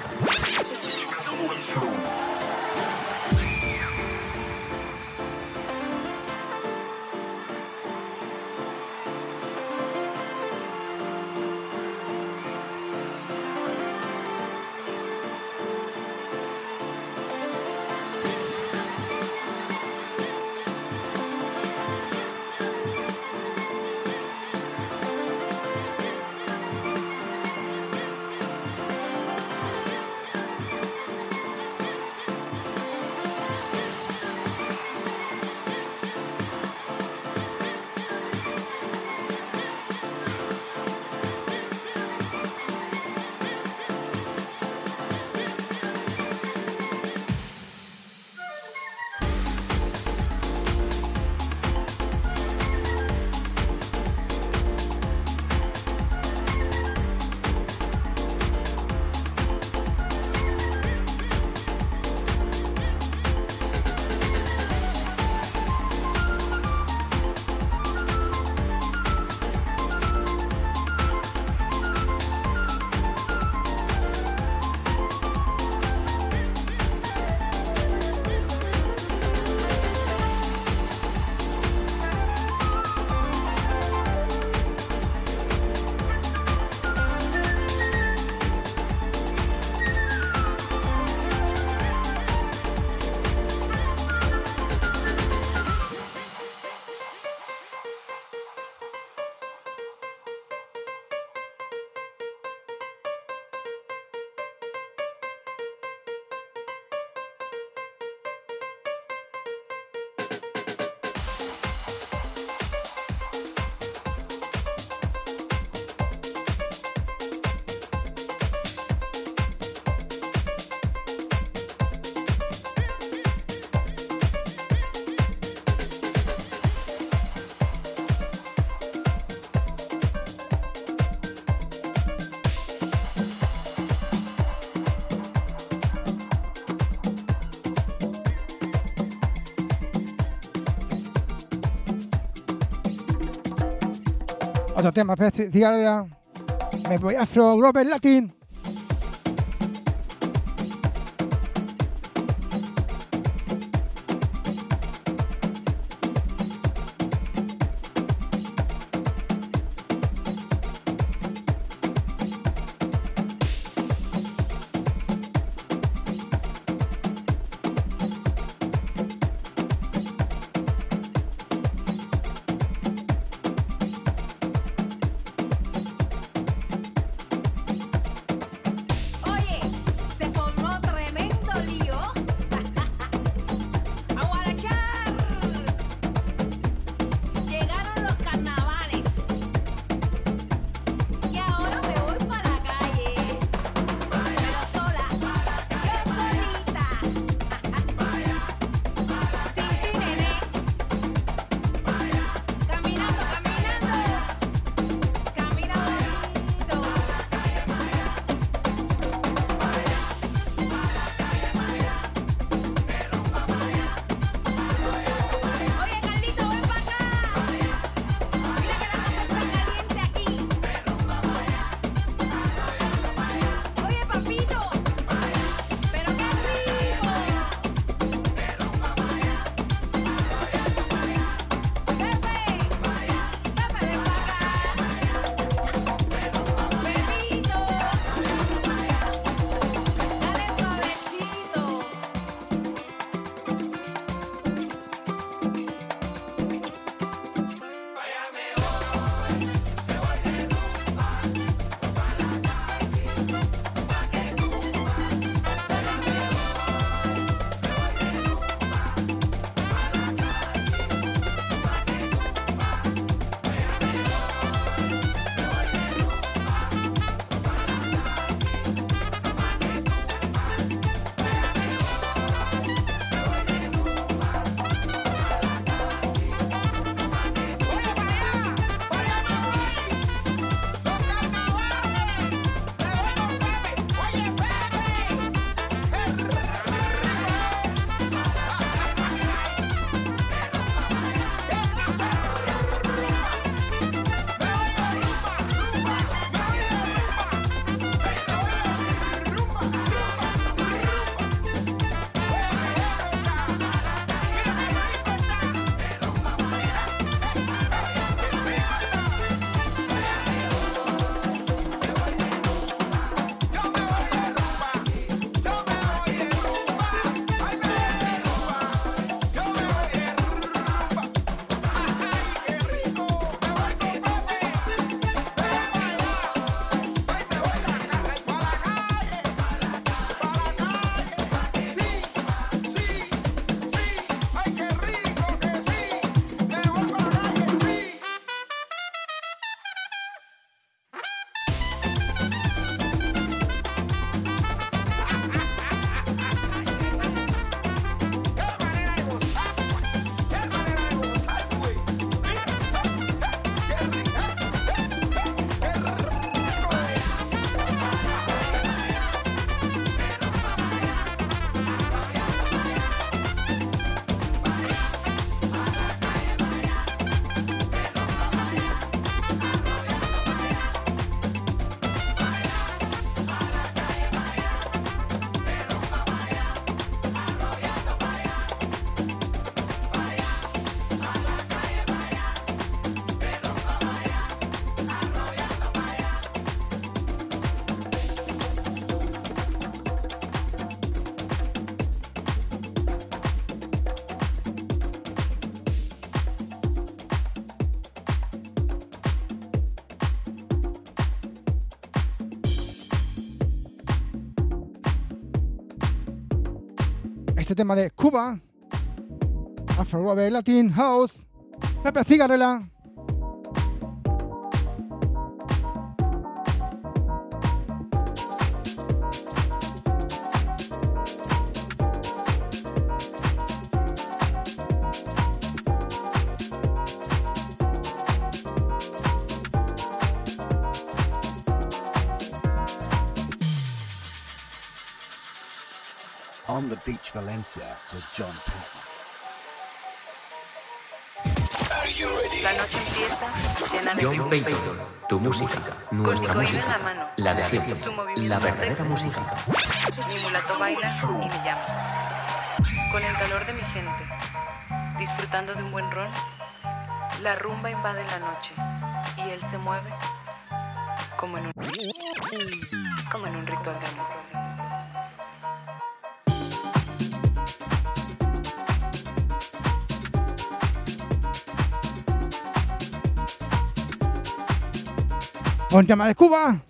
Otro tema, Pepe Cigarela. Me voy afro, Grover Latin. Este tema de Cuba, Afro Latin House, Pepe Cigarrela. Beach Valencia with John Patton. La noche empieza llena de John Payton, tu música, nuestra la música, mano. la de siempre, la verdadera música. Mi mulato baila y me llama. Con el calor de mi gente, disfrutando de un buen ron, la rumba invade la noche y él se mueve como en un, como en un ritual de amor. Un tema de Cuba.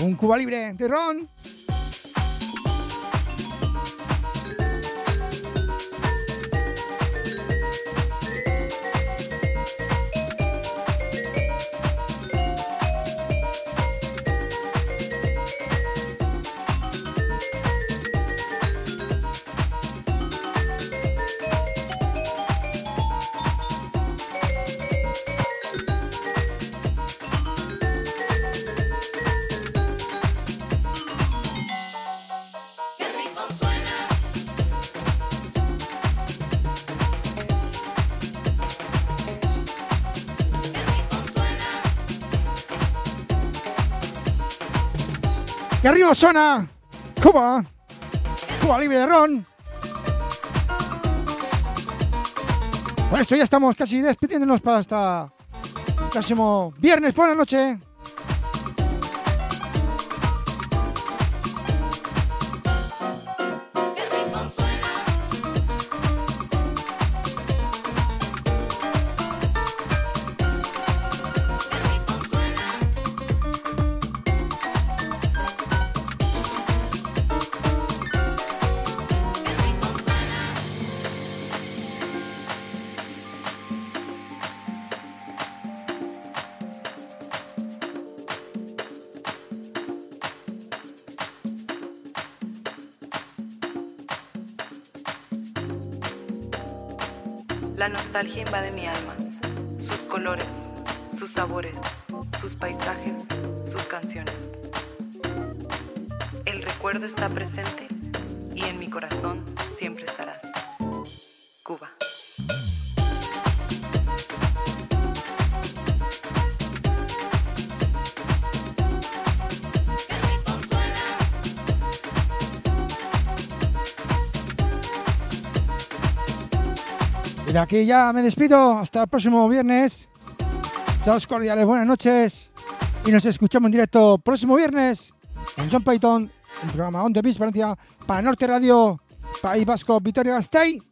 Un Cuba libre de Ron. Arriba suena Cuba. Cuba libre de Ron. Con esto ya estamos casi despidiéndonos para hasta el próximo viernes por la noche. Aquí ya me despido. Hasta el próximo viernes. Saludos cordiales, buenas noches. Y nos escuchamos en directo próximo viernes en John Payton, el programa On The Beach Valencia, para Norte Radio, País Vasco, Vitoria Gasteiz.